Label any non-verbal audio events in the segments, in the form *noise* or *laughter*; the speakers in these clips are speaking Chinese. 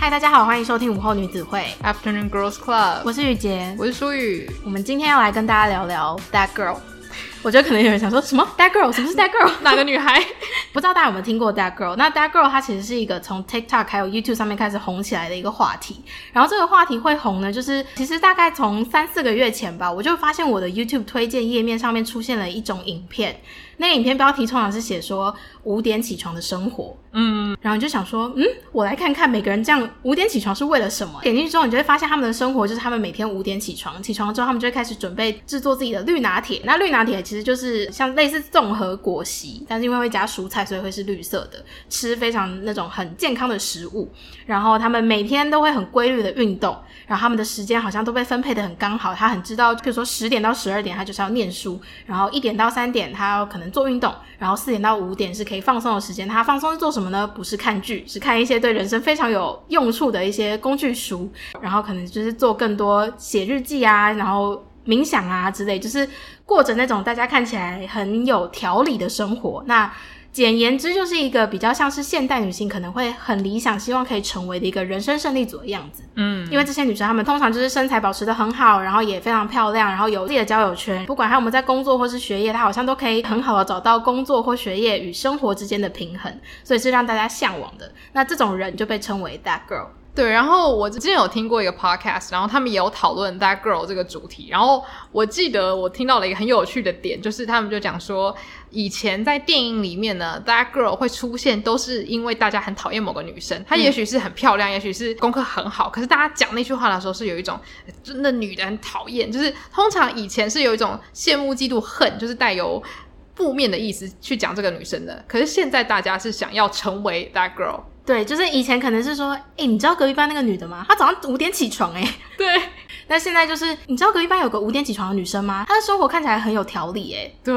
嗨，大家好，欢迎收听午后女子会 Afternoon Girls Club。我是雨洁，我是舒雨。我们今天要来跟大家聊聊 That Girl。我觉得可能有人想说什么 That Girl，什么是 That Girl？*laughs* 哪个女孩？*laughs* 不知道大家有没有听过 That Girl？那 That Girl 它其实是一个从 TikTok 还有 YouTube 上面开始红起来的一个话题。然后这个话题会红呢，就是其实大概从三四个月前吧，我就发现我的 YouTube 推荐页面上面出现了一种影片。那个影片标题通常是写说五点起床的生活，嗯，然后你就想说，嗯，我来看看每个人这样五点起床是为了什么？点进去之后，你就会发现他们的生活就是他们每天五点起床，起床之后他们就会开始准备制作自己的绿拿铁。那绿拿铁其实就是像类似综合果昔，但是因为会加蔬菜，所以会是绿色的，吃非常那种很健康的食物。然后他们每天都会很规律的运动，然后他们的时间好像都被分配的很刚好，他很知道，比如说十点到十二点他就是要念书，然后一点到三点他要可能做运动，然后四点到五点是可以放松的时间。他放松是做什么呢？不是看剧，是看一些对人生非常有用处的一些工具书，然后可能就是做更多写日记啊，然后冥想啊之类，就是过着那种大家看起来很有条理的生活。那。简言之，就是一个比较像是现代女性可能会很理想、希望可以成为的一个人生胜利组的样子。嗯，因为这些女生她们通常就是身材保持得很好，然后也非常漂亮，然后有自己的交友圈。不管她们在工作或是学业，她好像都可以很好的找到工作或学业与生活之间的平衡，所以是让大家向往的。那这种人就被称为 That Girl。对，然后我之前有听过一个 podcast，然后他们也有讨论 That Girl 这个主题。然后我记得我听到了一个很有趣的点，就是他们就讲说，以前在电影里面呢，That Girl 会出现，都是因为大家很讨厌某个女生，她也许是很漂亮，嗯、也许是功课很好，可是大家讲那句话的时候是有一种真的女的很讨厌，就是通常以前是有一种羡慕、嫉妒、恨，就是带有负面的意思去讲这个女生的。可是现在大家是想要成为 That Girl。对，就是以前可能是说，哎，你知道隔壁班那个女的吗？她早上五点起床，哎，对。*laughs* 但现在就是，你知道隔壁班有个五点起床的女生吗？她的生活看起来很有条理，哎。对，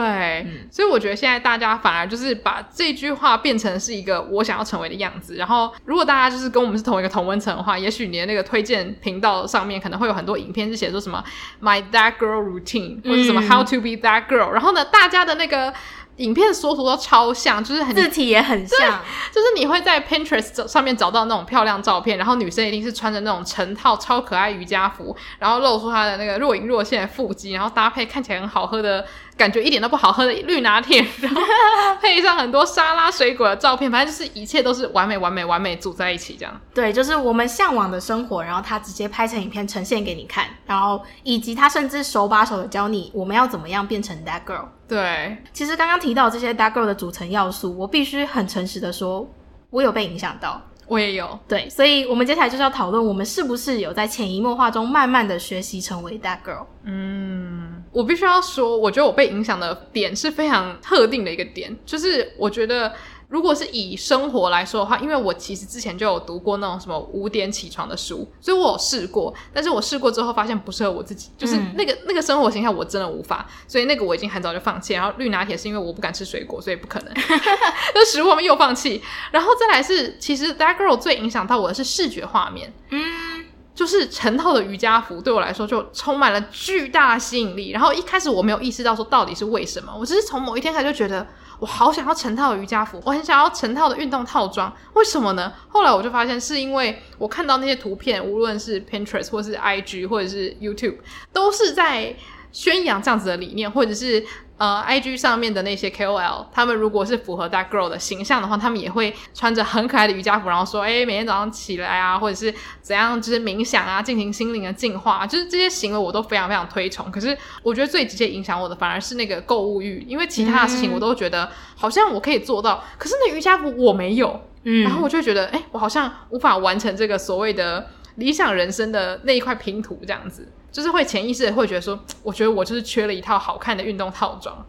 嗯，所以我觉得现在大家反而就是把这句话变成是一个我想要成为的样子。然后，如果大家就是跟我们是同一个同温层的话，也许你的那个推荐频道上面可能会有很多影片是写说什么 My That Girl Routine，或者什么 How to Be That Girl，嗯。然后呢，大家的那个。影片的缩图都超像，就是很字体也很像，就是你会在 Pinterest 上面找到那种漂亮照片，然后女生一定是穿着那种成套超可爱瑜伽服，然后露出她的那个若隐若现的腹肌，然后搭配看起来很好喝的。感觉一点都不好喝的绿拿铁，*laughs* 然后配上很多沙拉水果的照片，反正就是一切都是完美、完美、完美组在一起这样。对，就是我们向往的生活，然后他直接拍成影片呈现给你看，然后以及他甚至手把手的教你我们要怎么样变成 That Girl。对，其实刚刚提到这些 That Girl 的组成要素，我必须很诚实的说，我有被影响到。我也有。对，所以我们接下来就是要讨论，我们是不是有在潜移默化中慢慢的学习成为 That Girl。嗯。我必须要说，我觉得我被影响的点是非常特定的一个点，就是我觉得如果是以生活来说的话，因为我其实之前就有读过那种什么五点起床的书，所以我有试过，但是我试过之后发现不适合我自己，就是那个、那个生活形态我真的无法，所以那个我已经很早就放弃。然后绿拿铁是因为我不敢吃水果，所以不可能，那食物我们又放弃。然后再来是，其实 That Girl 最影响到我的是视觉画面，嗯。就是成套的瑜伽服对我来说就充满了巨大吸引力，然后一开始我没有意识到说到底是为什么，我只是从某一天开始就觉得我好想要成套的瑜伽服，我很想要成套的运动套装，为什么呢？后来我就发现是因为我看到那些图片，无论是 Pinterest *laughs* 或是 IG 或者是 YouTube，都是在宣扬这样子的理念，或者是。呃，IG 上面的那些 KOL，他们如果是符合 That Girl 的形象的话，他们也会穿着很可爱的瑜伽服，然后说，哎，每天早上起来啊，或者是怎样，就是冥想啊，进行心灵的净化，就是这些行为我都非常非常推崇。可是我觉得最直接影响我的反而是那个购物欲，因为其他的事情我都觉得好像我可以做到，可是那瑜伽服我没有，嗯，然后我就会觉得，哎，我好像无法完成这个所谓的理想人生的那一块拼图，这样子。就是会潜意识的会觉得说，*tsk* 我觉得我就是缺了一套好看的运动套装。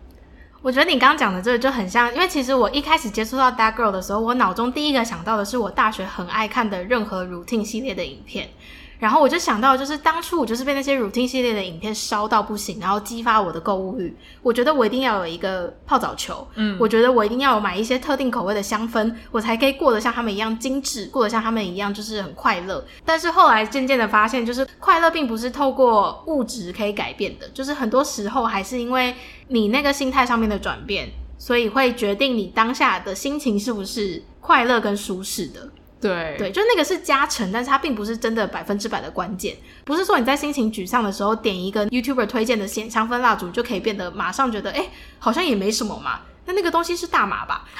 我觉得你刚刚讲的这个就很像，因为其实我一开始接触到 That Girl 的时候，我脑中第一个想到的是我大学很爱看的任何 routine 系列的影片。然后我就想到，就是当初我就是被那些 routine 系列的影片烧到不行，然后激发我的购物欲。我觉得我一定要有一个泡澡球，嗯，我觉得我一定要有买一些特定口味的香氛，我才可以过得像他们一样精致，过得像他们一样就是很快乐。但是后来渐渐的发现，就是快乐并不是透过物质可以改变的，就是很多时候还是因为你那个心态上面的转变，所以会决定你当下的心情是不是快乐跟舒适的。对对，就那个是加成，但是它并不是真的百分之百的关键。不是说你在心情沮丧的时候点一个 YouTuber 推荐的香香氛蜡烛就可以变得马上觉得哎，好像也没什么嘛。那那个东西是大麻吧？*laughs*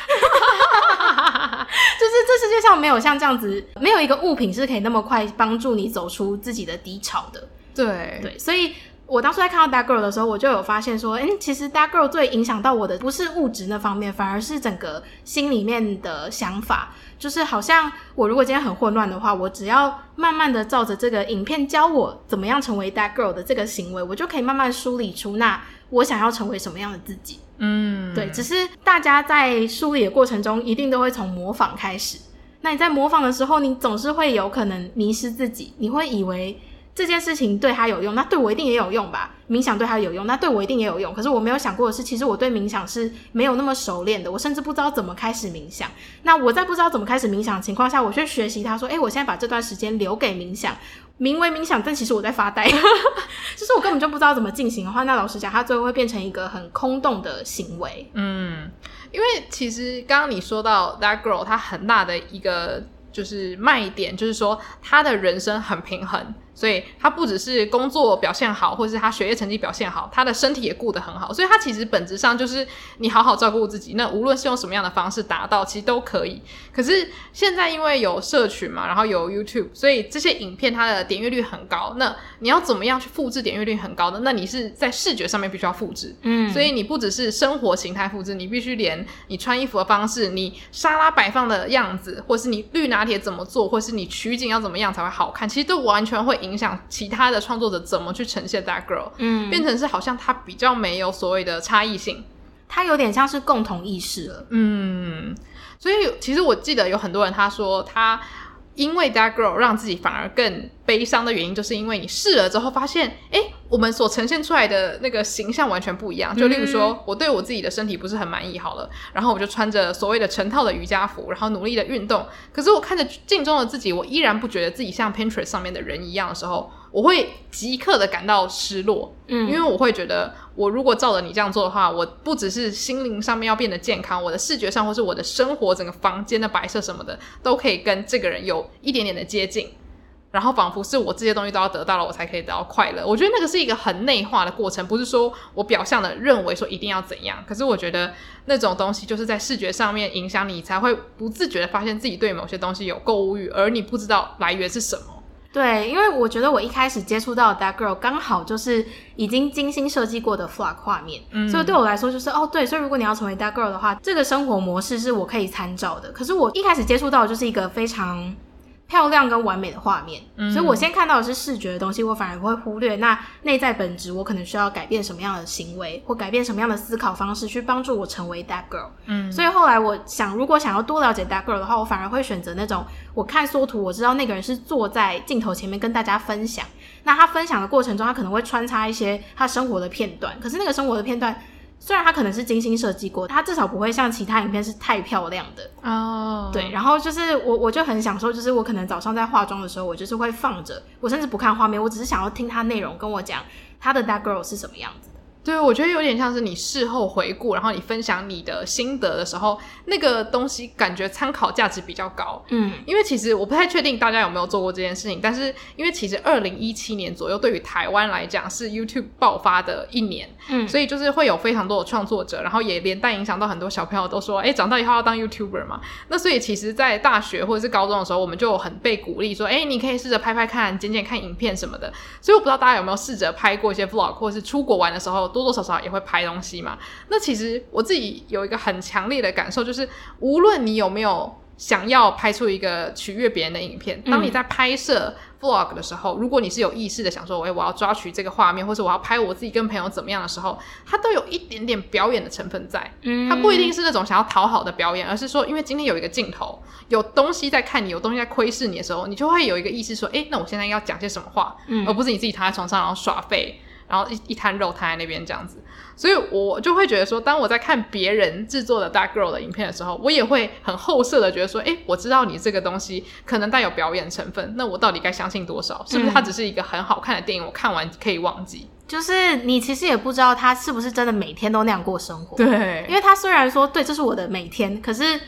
就是这世界上没有像这样子，没有一个物品是可以那么快帮助你走出自己的低潮的。对对，所以我当初在看到 That Girl 的时候，我就有发现说，哎，其实 That Girl 最影响到我的不是物质那方面，反而是整个心里面的想法。就是好像我如果今天很混乱的话，我只要慢慢的照着这个影片教我怎么样成为 That Girl 的这个行为，我就可以慢慢梳理出那我想要成为什么样的自己。嗯，对，只是大家在梳理的过程中，一定都会从模仿开始。那你在模仿的时候，你总是会有可能迷失自己，你会以为这件事情对他有用，那对我一定也有用吧？冥想对他有用，那对我一定也有用。可是我没有想过的是，其实我对冥想是没有那么熟练的，我甚至不知道怎么开始冥想。那我在不知道怎么开始冥想的情况下，我去学习他说：“诶，我现在把这段时间留给冥想。”名为冥想，但其实我在发呆，就是我根本就不知道怎么进行的话，那老实讲，他最后会变成一个很空洞的行为。嗯，因为其实刚刚你说到 That Girl，她很大的一个就是卖点，就是说他的人生很平衡。所以他不只是工作表现好，或者是他学业成绩表现好，他的身体也顾得很好。所以他其实本质上就是你好好照顾自己。那无论是用什么样的方式达到，其实都可以。可是现在因为有社群嘛，然后有 YouTube，所以这些影片它的点阅率很高。那你要怎么样去复制点阅率很高的？那你是在视觉上面必须要复制。嗯，所以你不只是生活形态复制，你必须连你穿衣服的方式、你沙拉摆放的样子，或是你绿拿铁怎么做，或是你取景要怎么样才会好看，其实都完全会。影响其他的创作者怎么去呈现 That Girl，嗯，变成是好像他比较没有所谓的差异性，他有点像是共同意识了，嗯，所以其实我记得有很多人他说他因为 That Girl 让自己反而更悲伤的原因，就是因为你试了之后发现，哎，我们所呈现出来的那个形象完全不一样。就例如说，嗯、我对我自己的身体不是很满意，好了，然后我就穿着所谓的成套的瑜伽服，然后努力的运动。可是我看着镜中的自己，我依然不觉得自己像 Pinterest 上面的人一样的时候，我会即刻的感到失落。嗯，因为我会觉得，我如果照着你这样做的话，我不只是心灵上面要变得健康，我的视觉上或是我的生活整个房间的摆设什么的，都可以跟这个人有一点点的接近。然后仿佛是我这些东西都要得到了，我才可以得到快乐。我觉得那个是一个很内化的过程，不是说我表象的认为说一定要怎样。可是我觉得那种东西就是在视觉上面影响你，才会不自觉的发现自己对某些东西有购物欲，而你不知道来源是什么。对，因为我觉得我一开始接触到 That Girl 刚好就是已经精心设计过的 vlog 画面，嗯，所以对我来说就是哦，对，所以如果你要成为 That Girl 的话，这个生活模式是我可以参照的。可是我一开始接触到的就是一个非常。漂亮跟完美的画面，嗯，所以我先看到的是视觉的东西，我反而会忽略那内在本质。我可能需要改变什么样的行为，或改变什么样的思考方式，去帮助我成为 That Girl。嗯，所以后来我想，如果想要多了解 That Girl 的话，我反而会选择那种我看缩图，我知道那个人是坐在镜头前面跟大家分享。那他分享的过程中，他可能会穿插一些他生活的片段，可是那个生活的片段。虽然它可能是精心设计过，它至少不会像其他影片是太漂亮的哦。Oh. 对，然后就是我我就很享受，就是我可能早上在化妆的时候，我就是会放着，我甚至不看画面，我只是想要听它内容跟我讲它的 That Girl 是什么样子。对，我觉得有点像是你事后回顾，然后你分享你的心得的时候，那个东西感觉参考价值比较高。嗯，因为其实我不太确定大家有没有做过这件事情，但是因为其实二零一七年左右对于台湾来讲是 YouTube 爆发的一年，嗯，所以就是会有非常多的创作者，然后也连带影响到很多小朋友都说，哎，长大以后要当 YouTuber 嘛。那所以其实，在大学或者是高中的时候，我们就很被鼓励说，哎，你可以试着拍拍看，剪剪看影片什么的。所以我不知道大家有没有试着拍过一些 Vlog，或者是出国玩的时候。多多少少也会拍东西嘛。那其实我自己有一个很强烈的感受，就是无论你有没有想要拍出一个取悦别人的影片，当你在拍摄 vlog 的时候，如果你是有意识的想说，哎，我要抓取这个画面，或者我要拍我自己跟朋友怎么样的时候，它都有一点点表演的成分在。嗯，它不一定是那种想要讨好的表演，而是说，因为今天有一个镜头，有东西在看你，有东西在窥视你的时候，你就会有一个意识说，哎，那我现在要讲些什么话，嗯，而不是你自己躺在床上然后耍废。然后一一摊肉摊在那边这样子，所以我就会觉得说，当我在看别人制作的 That Girl 的影片的时候，我也会很后设的觉得说，诶，我知道你这个东西可能带有表演成分，那我到底该相信多少？是不是它只是一个很好看的电影，我看完可以忘记？就是你其实也不知道他是不是真的每天都那样过生活。对，因为他虽然说对，这是我的每天，可是。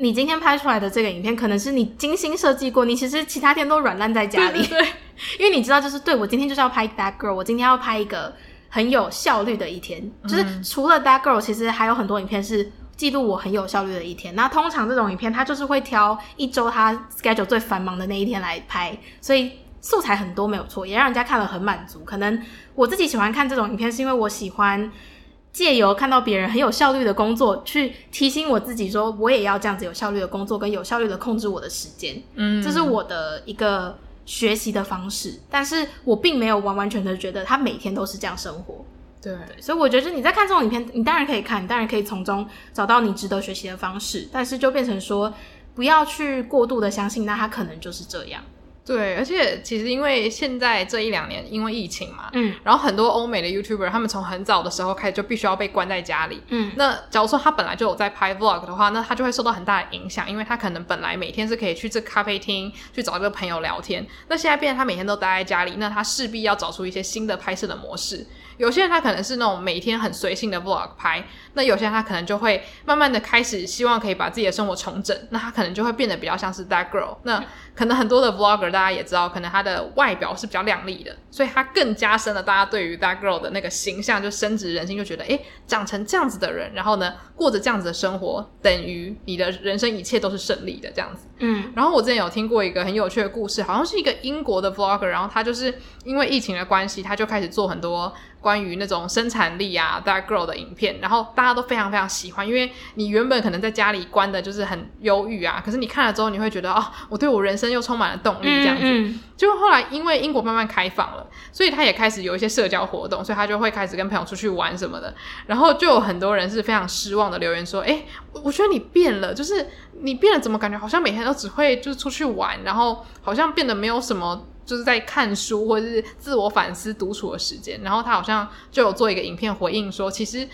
你今天拍出来的这个影片，可能是你精心设计过，你其实其他天都软烂在家里，对，对，对，*laughs* 因为你知道，就是对我今天就是要拍 That Girl，我今天要拍一个很有效率的一天，就是除了 That Girl，其实还有很多影片是记录我很有效率的一天。那通常这种影片，它就是会挑一周它 schedule 最繁忙的那一天来拍，所以素材很多没有错，也让人家看了很满足。可能我自己喜欢看这种影片，是因为我喜欢。借由看到别人很有效率的工作，去提醒我自己说，我也要这样子有效率的工作，跟有效率的控制我的时间。嗯，这是我的一个学习的方式。但是我并没有完完全全觉得他每天都是这样生活。对，对，所以我觉得你在看这种影片，你当然可以看，你当然可以从中找到你值得学习的方式。但是就变成说，不要去过度的相信，那他可能就是这样。对，而且其实因为现在这一两年因为疫情嘛，嗯，然后很多欧美的 YouTuber 他们从很早的时候开始就必须要被关在家里，嗯，那假如说他本来就有在拍 Vlog 的话，那他就会受到很大的影响，因为他可能本来每天是可以去这咖啡厅去找一个朋友聊天，那现在变成他每天都待在家里，那他势必要找出一些新的拍摄的模式。有些人他可能是那种每天很随性的 Vlog 拍，那有些人他可能就会慢慢的开始希望可以把自己的生活重整，那他可能就会变得比较像是 That Girl，那可能很多的 Vlogger 大家也知道，可能他。的外表是比较靓丽的，所以他更加深了大家对于 That Girl 的那个形象，就深植人心，就觉得诶，长成这样子的人，然后呢，过着这样子的生活，等于你的人生一切都是胜利的这样子。嗯，然后我之前有听过一个很有趣的故事，好像是一个英国的 Vlogger，然后他就是因为疫情的关系，他就开始做很多。关于那种生产力啊，That Girl 的影片，然后大家都非常非常喜欢，因为你原本可能在家里关的就是很忧郁啊，可是你看了之后，你会觉得哦，我对我人生又充满了动力这样子。嗯嗯。结果后来因为英国慢慢开放了，所以他也开始有一些社交活动，所以他就会开始跟朋友出去玩什么的，然后就有很多人是非常失望的留言说，诶，我觉得你变了，就是你变了，怎么感觉好像每天都只会就是出去玩，然后好像变得没有什么。就是在看书或者是自我反思独处的时间，然后他好像就有做一个影片回应说，其实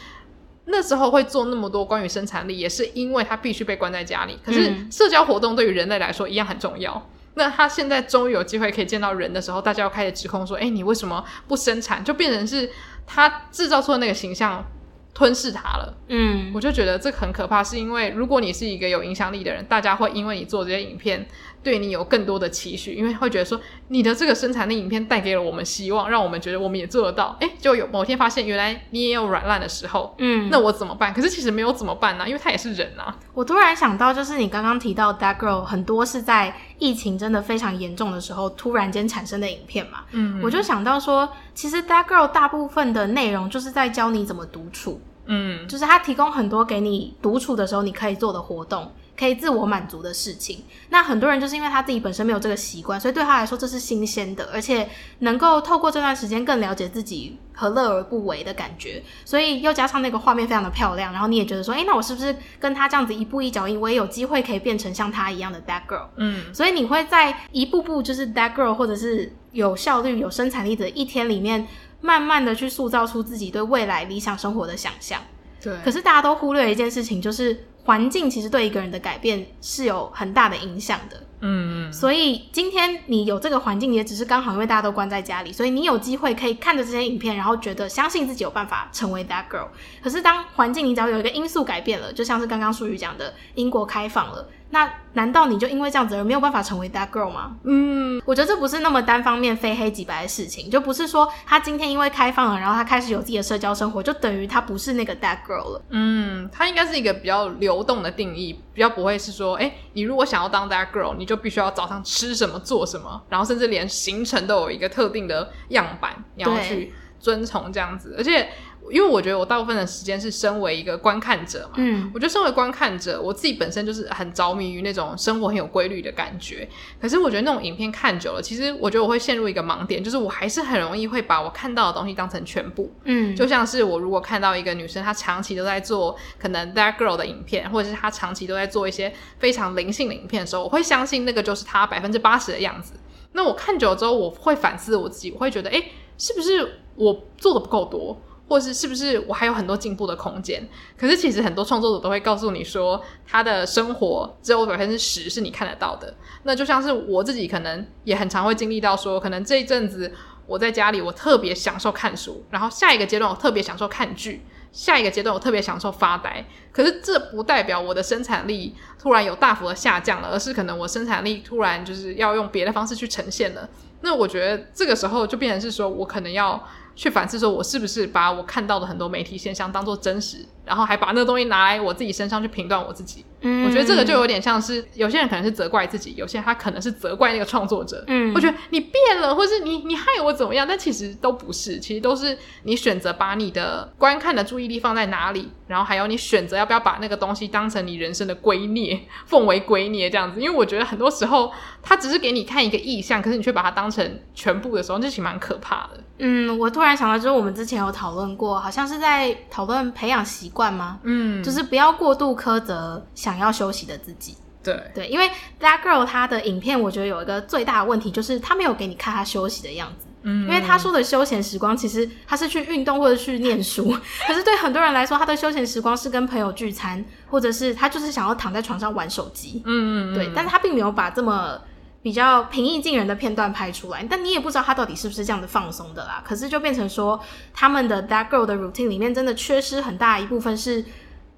那时候会做那么多关于生产力，也是因为他必须被关在家里。可是社交活动对于人类来说一样很重要。那他现在终于有机会可以见到人的时候，大家又开始指控说，哎，你为什么不生产？就变成是他制造出的那个形象吞噬他了。嗯，我就觉得这很可怕，是因为如果你是一个有影响力的人，大家会因为你做这些影片。对你有更多的期许，因为会觉得说你的这个生产力影片带给了我们希望，让我们觉得我们也做得到。诶，就有某天发现原来你也有软烂的时候，嗯，那我怎么办？可是其实没有怎么办呢？因为他也是人啊。我突然想到，就是你刚刚提到 That Girl 很多是在疫情真的非常严重的时候突然间产生的影片嘛，嗯，我就想到说，其实 That Girl 大部分的内容就是在教你怎么独处，嗯，就是他提供很多给你独处的时候你可以做的活动。可以自我满足的事情，那很多人就是因为他自己本身没有这个习惯，所以对他来说这是新鲜的，而且能够透过这段时间更了解自己，何乐而不为的感觉。所以又加上那个画面非常的漂亮，然后你也觉得说，诶，那我是不是跟他这样子一步一脚印，我也有机会可以变成像他一样的 That Girl？嗯，所以你会在一步步就是 That Girl，或者是有效率、有生产力的一天里面，慢慢的去塑造出自己对未来理想生活的想象。对，可是大家都忽略一件事情，就是。环境其实对一个人的改变是有很大的影响的，嗯，所以今天你有这个环境，也只是刚好因为大家都关在家里，所以你有机会可以看着这些影片，然后觉得相信自己有办法成为 That Girl。可是当环境你只要有一个因素改变了，就像是刚刚淑宇讲的，英国开放了。那难道你就因为这样子而没有办法成为 That Girl 吗？嗯，我觉得这不是那么单方面非黑即白的事情，就不是说他今天因为开放了，然后他开始有自己的社交生活，就等于他不是那个 That Girl 了。嗯，他应该是一个比较流动的定义，比较不会是说，哎，你如果想要当 That Girl，你就必须要早上吃什么做什么，然后甚至连行程都有一个特定的样板，你要去遵从这样子，而且。因为我觉得我大部分的时间是身为一个观看者嘛，嗯，我觉得身为观看者，我自己本身就是很着迷于那种生活很有规律的感觉。可是我觉得那种影片看久了，其实我觉得我会陷入一个盲点，就是我还是很容易会把我看到的东西当成全部。嗯，就像是我如果看到一个女生，她长期都在做可能 That Girl 的影片，或者是她长期都在做一些非常灵性的影片的时候，我会相信那个就是她百分之八十的样子。那我看久了之后，我会反思我自己，我会觉得，哎，是不是我做的不够多？或是是不是我还有很多进步的空间？可是其实很多创作者都会告诉你说，他的生活只有百分之十是你看得到的。那就像是我自己可能也很常会经历到说，可能这一阵子我在家里我特别享受看书，然后下一个阶段我特别享受看剧，下一个阶段我特别享受发呆。可是这不代表我的生产力突然有大幅的下降了，而是可能我生产力突然就是要用别的方式去呈现了。那我觉得这个时候就变成是说我可能要。去反思说，我是不是把我看到的很多媒体现象当做真实，然后还把那个东西拿来我自己身上去评断我自己。嗯，我觉得这个就有点像是有些人可能是责怪自己，有些人他可能是责怪那个创作者。嗯，我觉得你变了，或是你你害我怎么样？但其实都不是，其实都是你选择把你的观看的注意力放在哪里，然后还有你选择要不要把那个东西当成你人生的圭臬，奉为圭臬这样子。因为我觉得很多时候他只是给你看一个意象，可是你却把它当成全部的时候，这其实蛮可怕的。嗯，我突然想到，就是我们之前有讨论过，好像是在讨论培养习惯吗？嗯，就是不要过度苛责想要休息的自己。对对，因为 That Girl 她的影片，我觉得有一个最大的问题，就是她没有给你看她休息的样子。嗯，因为她说的休闲时光，其实她是去运动或者去念书，*laughs* 可是对很多人来说，她的休闲时光是跟朋友聚餐，或者是她就是想要躺在床上玩手机。嗯嗯，对，但是她并没有把这么。比较平易近人的片段拍出来，但你也不知道他到底是不是这样的放松的啦。可是就变成说，他们的 That Girl 的 routine 里面真的缺失很大一部分，是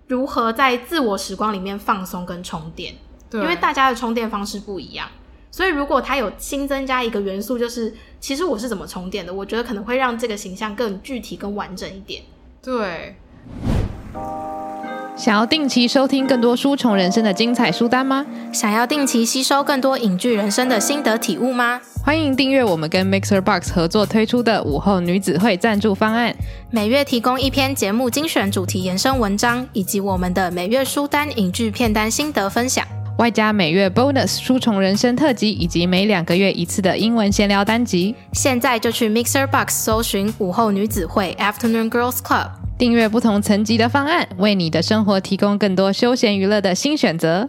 如何在自我时光里面放松跟充电。对，因为大家的充电方式不一样，所以如果他有新增加一个元素，就是其实我是怎么充电的，我觉得可能会让这个形象更具体、更完整一点。对。想要定期收听更多书虫人生的精彩书单吗？想要定期吸收更多影剧人生的心得体悟吗？欢迎订阅我们跟 Mixer Box 合作推出的午后女子会赞助方案，每月提供一篇节目精选主题延伸文章，以及我们的每月书单、影剧片单心得分享，外加每月 Bonus 书虫人生特辑，以及每两个月一次的英文闲聊单集。现在就去 Mixer Box 搜寻午后女子会 Afternoon Girls Club。订阅不同层级的方案，为你的生活提供更多休闲娱乐的新选择。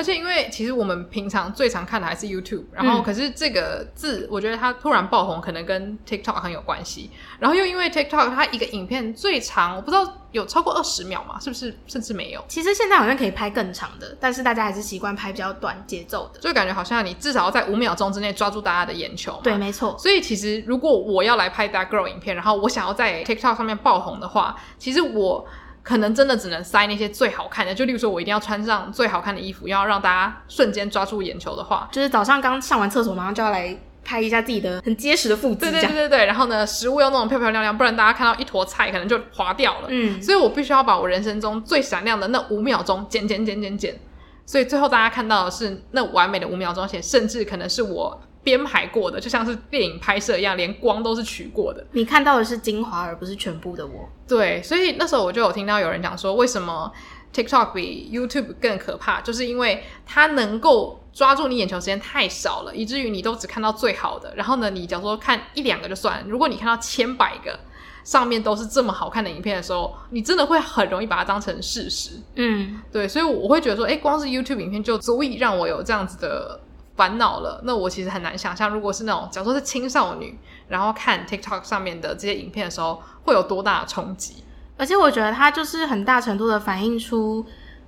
而且，因为其实我们平常最常看的还是 YouTube，然后可是这个字，我觉得它突然爆红，可能跟 TikTok 很有关系。然后又因为 TikTok 它一个影片最长，我不知道有超过二十秒嘛，是不是？甚至没有。其实现在好像可以拍更长的，但是大家还是习惯拍比较短节奏的，就感觉好像你至少要在五秒钟之内抓住大家的眼球。对，没错。所以其实如果我要来拍 That Girl 影片，然后我想要在 TikTok 上面爆红的话，其实我。可能真的只能塞那些最好看的，就例如说，我一定要穿上最好看的衣服，要让大家瞬间抓住眼球的话，就是早上刚上完厕所，马上就要来拍一下自己的很结实的腹肌。对对对对对，然后呢，食物要弄得漂漂亮亮，不然大家看到一坨菜可能就滑掉了。嗯，所以我必须要把我人生中最闪亮的那五秒钟剪剪剪剪剪，所以最后大家看到的是那完美的五秒钟，且甚至可能是我。编排过的，就像是电影拍摄一样，连光都是取过的。你看到的是精华，而不是全部的我。对，所以那时候我就有听到有人讲说，为什么 TikTok 比 YouTube 更可怕，就是因为它能够抓住你眼球时间太少了，以至于你都只看到最好的。然后呢，你假如说看一两个就算，如果你看到千百个上面都是这么好看的影片的时候，你真的会很容易把它当成事实。嗯，对，所以我会觉得说，诶，光是 YouTube 影片就足以让我有这样子的。烦恼了，那我其实很难想象，如果是那种，假如说是青少女，然后看 TikTok 上面的这些影片的时候，会有多大的冲击。而且我觉得它就是很大程度的反映出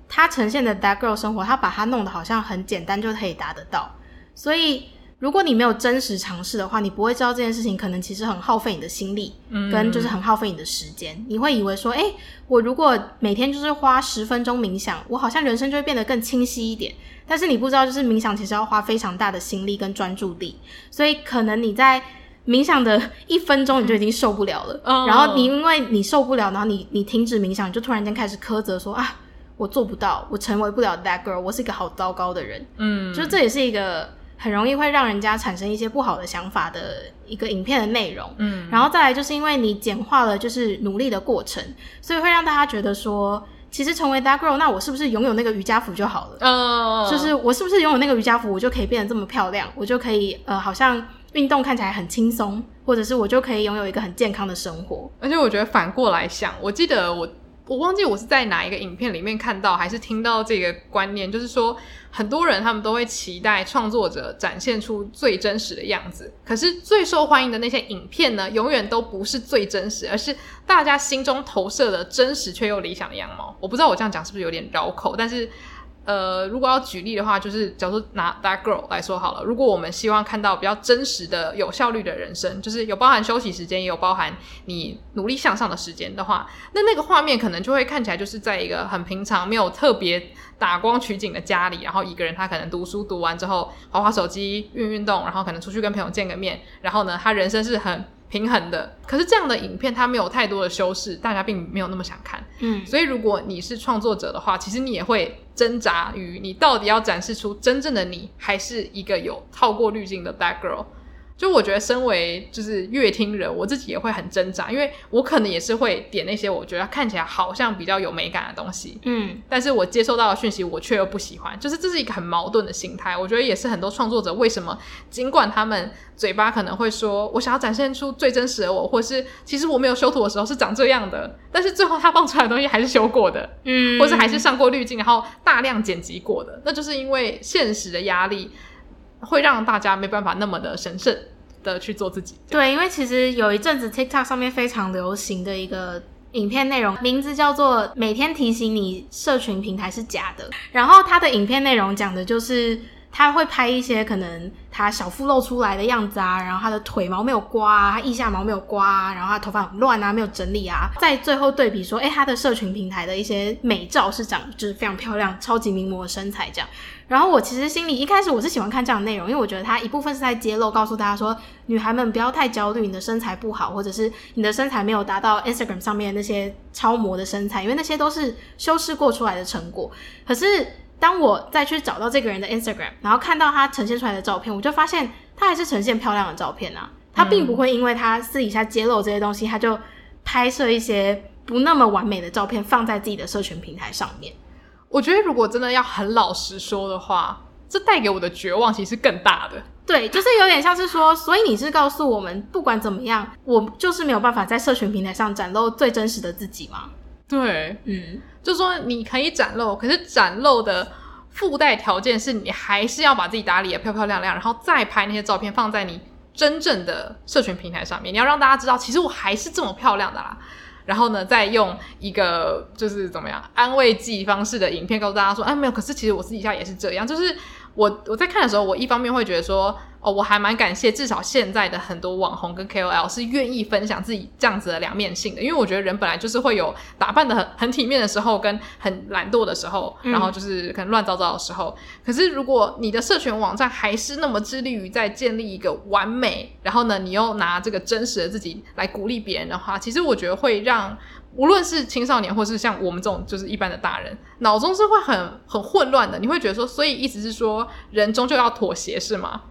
它呈现的 That Girl 生活，它把它弄得好像很简单就可以达得到，所以。如果你没有真实尝试的话，你不会知道这件事情可能其实很耗费你的心力，嗯，跟就是很耗费你的时间。你会以为说，诶，我如果每天就是花十分钟冥想，我好像人生就会变得更清晰一点。但是你不知道，就是冥想其实要花非常大的心力跟专注力，所以可能你在冥想的一分钟你就已经受不了了。嗯，然后你因为你受不了，然后你你停止冥想，你就突然间开始苛责说啊，我做不到，我成为不了 that girl，我是一个好糟糕的人。嗯，就这也是一个。很容易会让人家产生一些不好的想法的一个影片的内容，嗯，然后再来就是因为你简化了就是努力的过程，所以会让大家觉得说，其实成为 That Girl，那我是不是拥有那个瑜伽服就好了？哦，就是我是不是拥有那个瑜伽服，我就可以变得这么漂亮，我就可以呃，好像运动看起来很轻松，或者是我就可以拥有一个很健康的生活。而且我觉得反过来想，我记得我。我忘记我是在哪一个影片里面看到，还是听到这个观念，就是说很多人他们都会期待创作者展现出最真实的样子，可是最受欢迎的那些影片呢，永远都不是最真实，而是大家心中投射的真实却又理想的样貌。我不知道我这样讲是不是有点绕口，但是呃，如果要举例的话，就是假如说拿 That Girl 来说好了。如果我们希望看到比较真实的、有效率的人生，就是有包含休息时间，也有包含你努力向上的时间的话，那那个画面可能就会看起来就是在一个很平常、没有特别打光取景的家里，然后一个人他可能读书读完之后，滑滑手机、运运动，然后可能出去跟朋友见个面，然后呢，他人生是很平衡的，可是这样的影片它没有太多的修饰，大家并没有那么想看。嗯，所以如果你是创作者的话，其实你也会挣扎于你到底要展示出真正的你，还是一个有套过滤镜的 That Girl。就我觉得，身为就是乐听人，我自己也会很挣扎，因为我可能也是会点那些我觉得看起来好像比较有美感的东西，嗯，但是我接收到的讯息，我却又不喜欢，就是这是一个很矛盾的心态。我觉得也是很多创作者为什么，尽管他们嘴巴可能会说我想要展现出最真实的我，或是其实我没有修图的时候是长这样的，但是最后他放出来的东西还是修过的，嗯，或是还是上过滤镜，然后大量剪辑过的，那就是因为现实的压力。会让大家没办法那么的神圣的去做自己。对，因为其实有一阵子 TikTok 上面非常流行的一个影片内容，名字叫做“每天提醒你社群平台是假的”。然后它的影片内容讲的就是他会拍一些可能他小腹露出来的样子啊，然后他的腿毛没有刮啊，他腋下毛没有刮啊，然后他头发很乱啊，没有整理啊，在最后对比说，诶，他的社群平台的一些美照是长就是非常漂亮、超级名模的身材这样。然后我其实心里一开始我是喜欢看这样的内容，因为我觉得他一部分是在揭露，告诉大家说，女孩们不要太焦虑，你的身材不好，或者是你的身材没有达到 Instagram 上面那些超模的身材，因为那些都是修饰过出来的成果。可是当我再去找到这个人的 Instagram，然后看到他呈现出来的照片，我就发现他还是呈现漂亮的照片啊，他并不会因为他私底下揭露这些东西，他就拍摄一些不那么完美的照片放在自己的社群平台上面。我觉得，如果真的要很老实说的话，这带给我的绝望其实更大的。对，就是有点像是说，所以你是告诉我们，不管怎么样，我就是没有办法在社群平台上展露最真实的自己吗？对，嗯，就是说你可以展露，可是展露的附带条件是你还是要把自己打理的漂漂亮亮，然后再拍那些照片放在你真正的社群平台上面，你要让大家知道，其实我还是这么漂亮的啦。然后呢，再用一个就是怎么样安慰剂方式的影片告诉大家说，哎，没有，可是其实我私底下也是这样，就是。我我在看的时候，我一方面会觉得说，哦，我还蛮感谢，至少现在的很多网红跟 KOL 是愿意分享自己这样子的两面性的，因为我觉得人本来就是会有打扮的很很体面的时候，跟很懒惰的时候，然后就是可能乱糟糟的时候。嗯。可是如果你的社群网站还是那么致力于在建立一个完美，然后呢，你又拿这个真实的自己来鼓励别人的话，其实我觉得会让。无论是青少年，或是像我们这种就是一般的大人，脑中是会很很混乱的。你会觉得说，所以意思是说，人终究要妥协，是吗？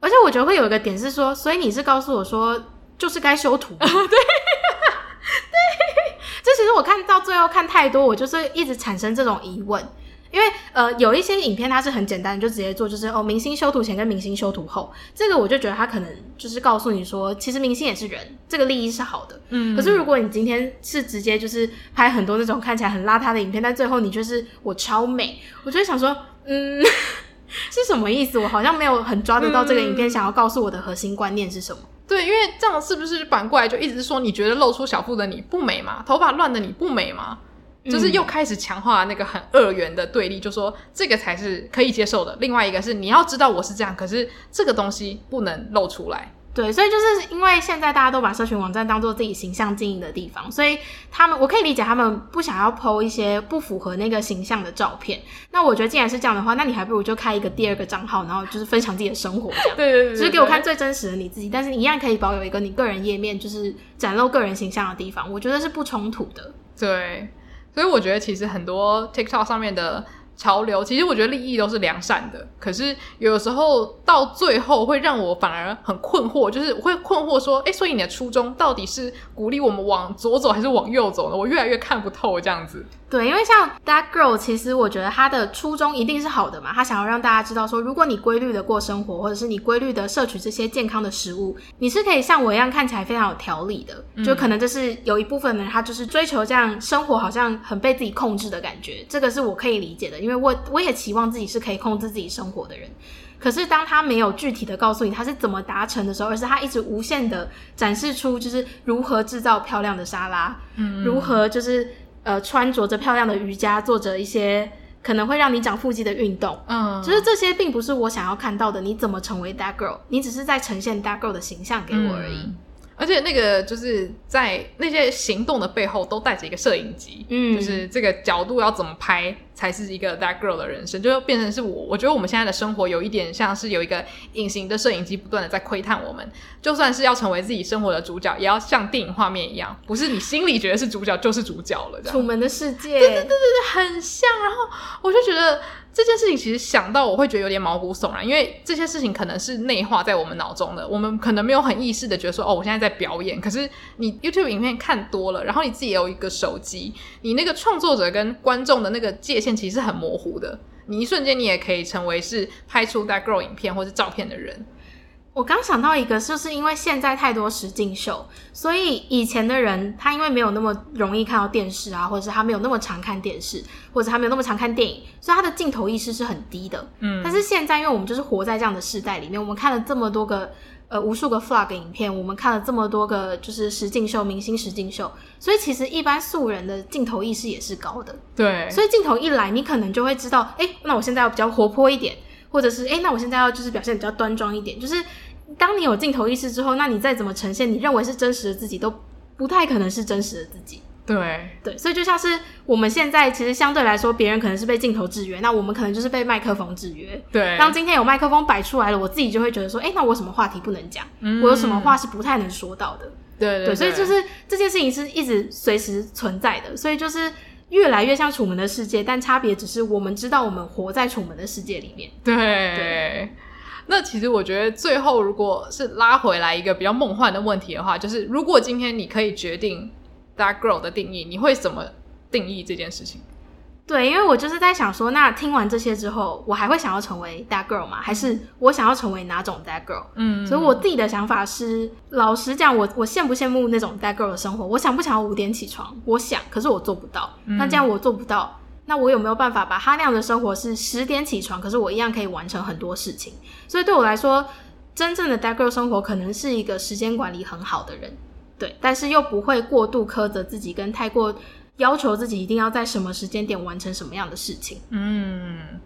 而且我觉得会有一个点是说，所以你是告诉我说，就是该修图。*laughs* 对，*laughs* 对，这其实我看到最后看太多，我就是一直产生这种疑问。因为呃，有一些影片它是很简单，就直接做，就是哦，明星修图前跟明星修图后，这个我就觉得他可能就是告诉你说，其实明星也是人，这个利益是好的。嗯。可是如果你今天是直接就是拍很多那种看起来很邋遢的影片，但最后你就是我超美，我就会想说，嗯，*laughs* 是什么意思？我好像没有很抓得到这个影片想要告诉我的核心观念是什么。对，因为这样是不是反过来就一直说你觉得露出小腹的你不美吗？头发乱的你不美吗？就是又开始强化那个很二元的对立，就说这个才是可以接受的。另外一个是你要知道我是这样，可是这个东西不能露出来。对，所以就是因为现在大家都把社群网站当做自己形象经营的地方，所以他们我可以理解他们不想要 po 一些不符合那个形象的照片。那我觉得既然是这样的话，那你还不如就开一个第二个账号，然后就是分享自己的生活这样。*laughs* 对，对对对，就是给我看最真实的你自己，但是你一样可以保有一个你个人页面，就是展露个人形象的地方。我觉得是不冲突的。对。所以我觉得，其实很多 TikTok 上面的潮流，其实我觉得利益都是良善的。可是有时候到最后，会让我反而很困惑，就是我会困惑说，哎，所以你的初衷到底是鼓励我们往左走，还是往右走呢？我越来越看不透这样子。对，因为像 That Girl，其实我觉得他的初衷一定是好的嘛。他想要让大家知道说，如果你规律的过生活，或者是你规律的摄取这些健康的食物，你是可以像我一样看起来非常有条理的。嗯。就可能就是有一部分人，他就是追求这样生活，好像很被自己控制的感觉。这个是我可以理解的，因为我我也期望自己是可以控制自己生活的人。可是当他没有具体的告诉你他是怎么达成的时候，而是他一直无限的展示出就是如何制造漂亮的沙拉，嗯，如何就是。呃，穿着着漂亮的瑜伽，做着一些可能会让你长腹肌的运动，嗯，就是这些并不是我想要看到的。你怎么成为 that girl？你只是在呈现 that girl 的形象给我而已。嗯而且那个就是在那些行动的背后都带着一个摄影机，嗯，就是这个角度要怎么拍才是一个 that girl 的人生，就变成是我。我觉得我们现在的生活有一点像是有一个隐形的摄影机不断的在窥探我们，就算是要成为自己生活的主角，也要像电影画面一样，不是你心里觉得是主角就是主角了。楚门的世界，对对对对对，很像。然后我就觉得。这件事情其实想到我会觉得有点毛骨悚然，因为这些事情可能是内化在我们脑中的，我们可能没有很意识的觉得说，哦，我现在在表演。可是你 YouTube 影片看多了，然后你自己有一个手机，你那个创作者跟观众的那个界限其实是很模糊的，你一瞬间你也可以成为是拍出 That Girl 影片或是照片的人。我刚想到一个，就是因为现在太多实境秀，所以以前的人他因为没有那么容易看到电视啊，或者是他没有那么常看电视，或者他没有那么常看电影，所以他的镜头意识是很低的。嗯，但是现在因为我们就是活在这样的时代里面，我们看了这么多个呃无数个 flag 影片，我们看了这么多个就是实境秀、明星实境秀，所以其实一般素人的镜头意识也是高的。对，所以镜头一来，你可能就会知道，哎，那我现在要比较活泼一点。或者是诶，那我现在要就是表现比较端庄一点。就是当你有镜头意识之后，那你再怎么呈现，你认为是真实的自己，都不太可能是真实的自己。对对，所以就像是我们现在，其实相对来说，别人可能是被镜头制约，那我们可能就是被麦克风制约。对，当今天有麦克风摆出来了，我自己就会觉得说，诶，那我什么话题不能讲？嗯，我有什么话是不太能说到的？对对，对，对，所以就是这件事情是一直随时存在的，所以就是。越来越像楚门的世界，但差别只是我们知道我们活在楚门的世界里面。对，对，那其实我觉得最后如果是拉回来一个比较梦幻的问题的话，就是如果今天你可以决定 dark girl 的定义，你会怎么定义这件事情？对，因为我就是在想说，那听完这些之后，我还会想要成为 that girl 吗？还是我想要成为哪种 that girl？嗯，所以我自己的想法是，老实讲，我我羡不羡慕那种 that girl 的生活？我想不想要五点起床？我想，可是我做不到。那这样我做不到，那我有没有办法把他那样的生活是十点起床？可是我一样可以完成很多事情。所以对我来说，真正的 that girl 生活可能是一个时间管理很好的人，对，但是又不会过度苛责自己，跟太过。要求自己一定要在什么时间点完成什么样的事情。嗯，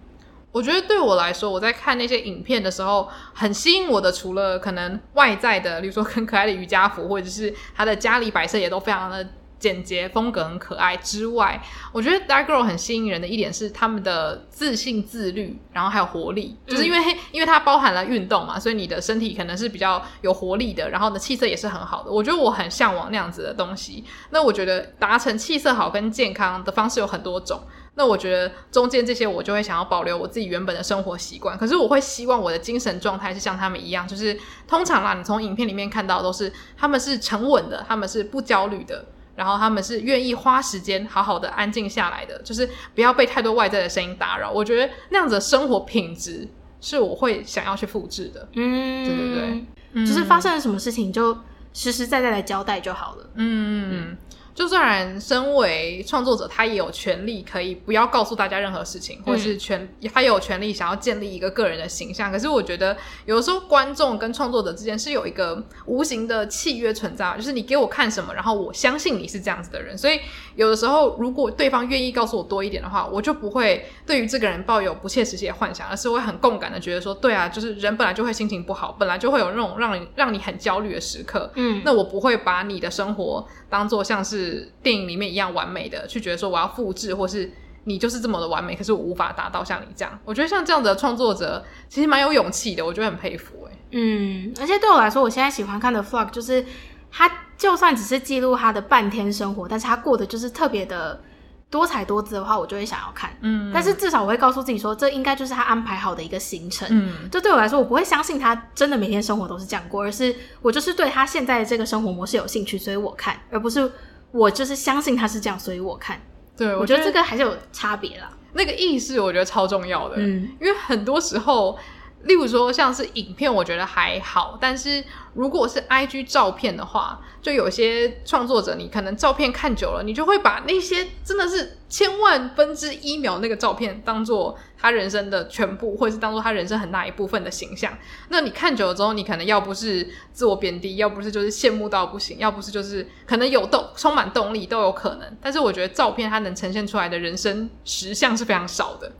我觉得对我来说，我在看那些影片的时候，很吸引我的，除了可能外在的，比如说很可爱的瑜伽服，或者是他的家里摆设也都非常的。简洁风格很可爱之外，我觉得 That Girl 很吸引人的一点是他们的自信、自律，然后还有活力，就是因为、嗯、因为它包含了运动嘛，所以你的身体可能是比较有活力的，然后呢气色也是很好的。我觉得我很向往那样子的东西。那我觉得达成气色好跟健康的方式有很多种。那我觉得中间这些我就会想要保留我自己原本的生活习惯。可是我会希望我的精神状态是像他们一样，就是通常啦，你从影片里面看到都是他们是沉稳的，他们是不焦虑的。然后他们是愿意花时间好好的安静下来的，就是不要被太多外在的声音打扰。我觉得那样子的生活品质是我会想要去复制的。嗯，对对对，嗯，就是发生了什么事情就实实在在来交代就好了。嗯嗯。就算身为创作者，他也有权利可以不要告诉大家任何事情，或者是权他也有权利想要建立一个个人的形象。可是我觉得有的时候观众跟创作者之间是有一个无形的契约存在，就是你给我看什么，然后我相信你是这样子的人。所以有的时候如果对方愿意告诉我多一点的话，我就不会对于这个人抱有不切实际的幻想，而是会很共感的觉得说，对啊，就是人本来就会心情不好，本来就会有那种让你让你很焦虑的时刻。嗯，那我不会把你的生活当做像是。是电影里面一样完美的，去觉得说我要复制，或是你就是这么的完美，可是我无法达到像你这样。我觉得像这样的创作者其实蛮有勇气的，我觉得很佩服哎。嗯，而且对我来说，我现在喜欢看的 vlog 就是他就算只是记录他的半天生活，但是他过的就是特别的。多彩多姿的话，我就会想要看。嗯，但是至少我会告诉自己说，这应该就是他安排好的一个行程。嗯，就对我来说，我不会相信他真的每天生活都是这样过，而是我就是对他现在的这个生活模式有兴趣，所以我看，而不是我就是相信他是这样，所以我看。对，我觉得这个还是有差别啦。那个意识我觉得超重要的。嗯，因为很多时候。例如说像是影片，我觉得还好，但是如果是 IG 照片的话，就有些创作者，你可能照片看久了，你就会把那些真的是千万分之一秒那个照片当做他人生的全部，或者是当做他人生很大一部分的形象。那你看久了之后，你可能要不是自我贬低，要不是就是羡慕到不行，要不是就是可能有动充满动力都有可能。但是我觉得照片它能呈现出来的人生实相是非常少的。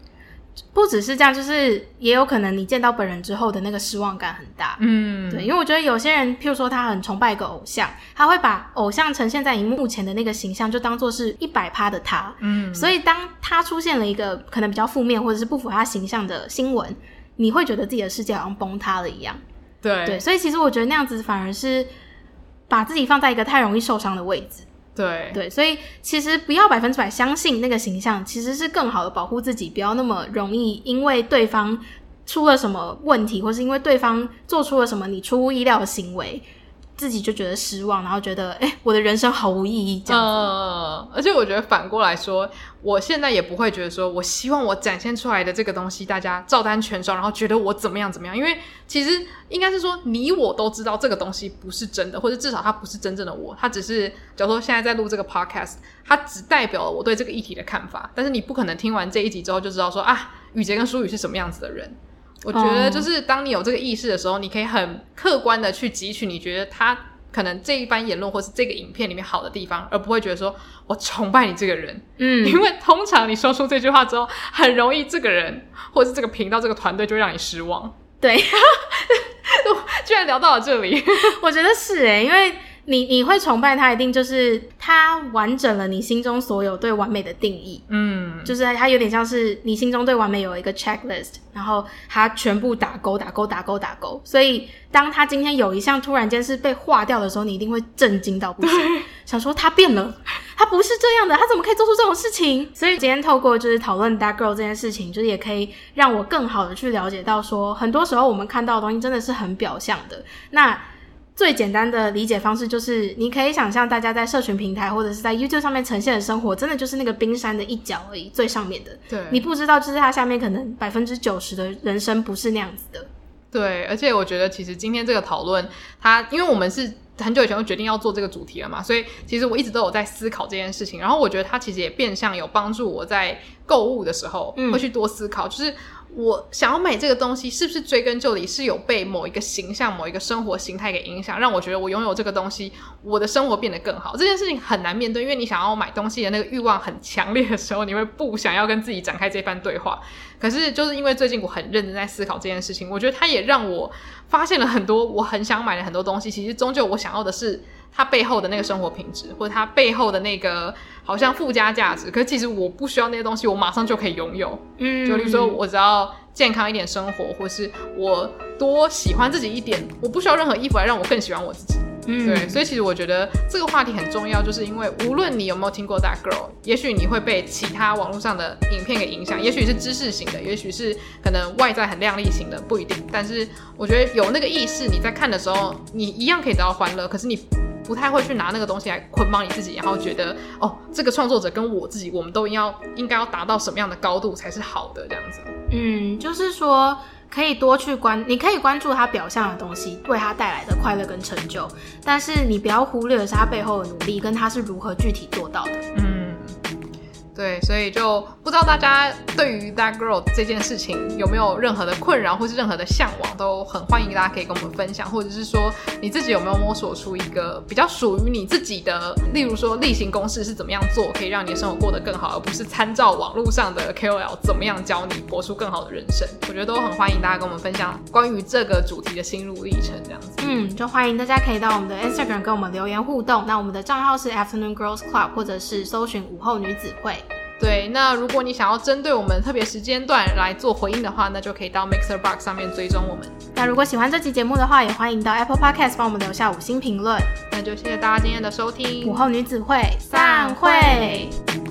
不只是这样，就是也有可能你见到本人之后的那个失望感很大。嗯，对，因为我觉得有些人，譬如说他很崇拜一个偶像，他会把偶像呈现在荧幕前的那个形象，就当做是一百趴的他。嗯，所以当他出现了一个可能比较负面或者是不符合他形象的新闻，你会觉得自己的世界好像崩塌了一样。对，对，所以其实我觉得那样子反而是把自己放在一个太容易受伤的位置。对对，所以其实不要百分之百相信那个形象，其实是更好的保护自己，不要那么容易因为对方出了什么问题，或是因为对方做出了什么你出乎意料的行为。自己就觉得失望，然后觉得哎、我的人生毫无意义这样子。而且我觉得反过来说，我现在也不会觉得说，我希望我展现出来的这个东西大家照单全收，然后觉得我怎么样怎么样。因为其实应该是说，你我都知道这个东西不是真的，或者至少它不是真正的我。它只是，假如说现在在录这个 podcast，它只代表了我对这个议题的看法。但是你不可能听完这一集之后就知道说啊，宇杰跟舒宇是什么样子的人。我觉得就是当你有这个意识的时候，你可以很客观的去汲取你觉得他可能这一番言论或是这个影片里面好的地方，而不会觉得说我崇拜你这个人。嗯，因为通常你说出这句话之后，很容易这个人或是这个频道这个团队就会让你失望。对，*laughs* 居然聊到了这里，*laughs* 我觉得是诶，因为。你你会崇拜他，一定就是他完整了你心中所有对完美的定义。嗯，就是他有点像是你心中对完美有一个 checklist，然后他全部打勾打勾打勾打勾。所以当他今天有一项突然间是被划掉的时候，你一定会震惊到不行，想说他变了，他不是这样的，他怎么可以做出这种事情？所以今天透过就是讨论 That Girl 这件事情，就是也可以让我更好的去了解到说，很多时候我们看到的东西真的是很表象的。那最简单的理解方式就是，你可以想象大家在社群平台或者是在 YouTube 上面呈现的生活，真的就是那个冰山的一角而已，最上面的。对，你不知道，就是它下面可能百分之九十的人生不是那样子的。对，而且我觉得其实今天这个讨论，它因为我们是很久以前就决定要做这个主题了嘛，所以其实我一直都有在思考这件事情。然后我觉得它其实也变相有帮助我在购物的时候会去多思考，嗯、就是。我想要买这个东西，是不是追根究底是有被某一个形象、某一个生活形态给影响，让我觉得我拥有这个东西，我的生活变得更好？这件事情很难面对，因为你想要买东西的那个欲望很强烈的时候，你会不想要跟自己展开这番对话。可是就是因为最近我很认真在思考这件事情，我觉得它也让我发现了很多我很想买的很多东西，其实终究我想要的是。它背后的那个生活品质，或者它背后的那个好像附加价值，可是其实我不需要那些东西，我马上就可以拥有。嗯，就例如说我只要健康一点生活，或是我多喜欢自己一点，我不需要任何衣服来让我更喜欢我自己。嗯，对，所以其实我觉得这个话题很重要，就是因为无论你有没有听过 That Girl，也许你会被其他网络上的影片给影响，也许是知识型的，也许是可能外在很靓丽型的，不一定。但是我觉得有那个意识，你在看的时候，你一样可以得到欢乐，可是你。不太会去拿那个东西来捆绑你自己，然后觉得哦，这个创作者跟我自己，我们都要应该要达到什么样的高度才是好的这样子。嗯，就是说可以多去关，你可以关注他表象的东西，为他带来的快乐跟成就，但是你不要忽略的是他背后的努力跟他是如何具体做到的。对，所以就不知道大家对于 That Girl 这件事情有没有任何的困扰，或是任何的向往，都很欢迎大家可以跟我们分享，或者是说你自己有没有摸索出一个比较属于你自己的，例如说例行公事是怎么样做，可以让你的生活过得更好，而不是参照网络上的 KOL 怎么样教你活出更好的人生。我觉得都很欢迎大家跟我们分享关于这个主题的心路历程，这样子。嗯，就欢迎大家可以到我们的 Instagram 跟我们留言互动，那我们的账号是 Afternoon Girls Club，或者是搜寻午后女子会。对，那如果你想要针对我们特别时间段来做回应的话，那就可以到 Mixer Box 上面追踪我们。那如果喜欢这期节目的话，也欢迎到 Apple Podcast 帮我们留下五星评论。那就谢谢大家今天的收听，午后女子会散会。